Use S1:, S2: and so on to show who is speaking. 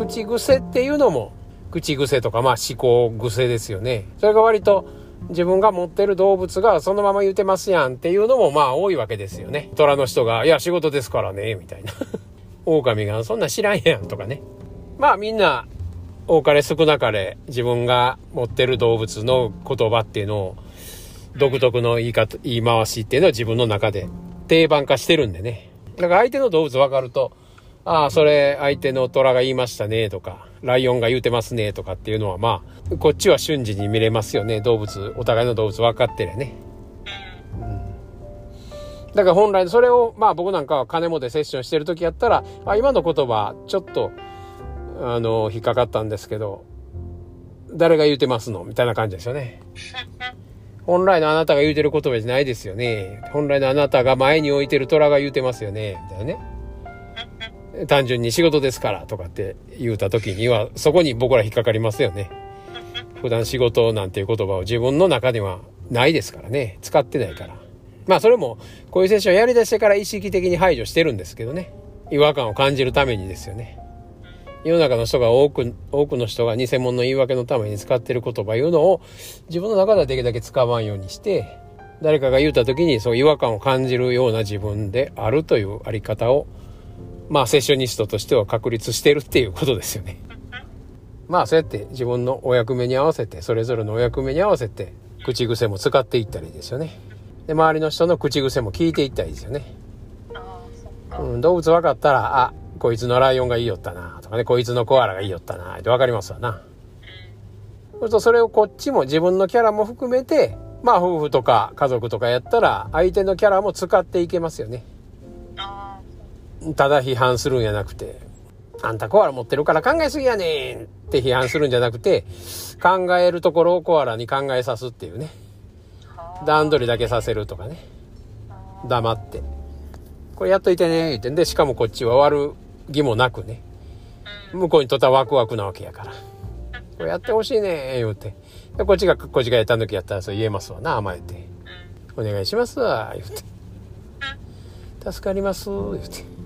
S1: 口癖っていうのも口癖とかまあ思考癖ですよね。それが割と自分が持ってる動物がそのまま言うてますやんっていうのもまあ多いわけですよね。虎の人が「いや仕事ですからね」みたいな。狼が「そんな知らんやん」とかね。まあみんな多かれ少なかれ自分が持ってる動物の言葉っていうのを独特の言い方言い回しっていうのは自分の中で定番化してるんでね。だから相手の動物分かるとああ、それ相手の虎が言いましたねとか、ライオンが言うてますねとかっていうのはまあ、こっちは瞬時に見れますよね。動物、お互いの動物分かってりゃね。うん。だから本来それを、まあ僕なんかは金もでセッションしてる時やったら、あ今の言葉ちょっと、あの、引っかかったんですけど、誰が言うてますの？みたいな感じですよね。本来のあなたが言うてる言葉じゃないですよね。本来のあなたが前に置いてる虎が言うてますよね。みたいなね。単純に仕事ですからとかって言うた時には、そこに僕ら引っかかりますよね。普段仕事なんていう言葉を自分の中ではないですからね。使ってないから。まあそれも、こういうセッションやりだしてから意識的に排除してるんですけどね。違和感を感じるためにですよね。世の中の人が多く、多くの人が偽物の言い訳のために使ってる言葉言うのを自分の中ではできるだけ使わんようにして、誰かが言うた時にそう違和感を感じるような自分であるというあり方をまあセッショニストとしては確立してるっていうことですよね。まあそうやって自分のお役目に合わせて、それぞれのお役目に合わせて、口癖も使っていったらいいですよね。で、周りの人の口癖も聞いていったらいいですよね。うん、動物分かったら、あ、こいつのライオンがいいよったな、とかね、こいつのコアラがいいよったな、って分かりますわな。そうするとそれをこっちも自分のキャラも含めて、まあ夫婦とか家族とかやったら、相手のキャラも使っていけますよね。ただ批判するんやなくて、あんたコアラ持ってるから考えすぎやねんって批判するんじゃなくて、考えるところをコアラに考えさすっていうね。段取りだけさせるとかね。黙って。これやっといてね、言ってんで、しかもこっちは悪気もなくね。向こうにとったワクワクなわけやから。これやってほしいね、言うて。こっちが、こっちがやった時やったらそう言えますわな、甘えて。お願いしますわ、言うて。助かります、言うて。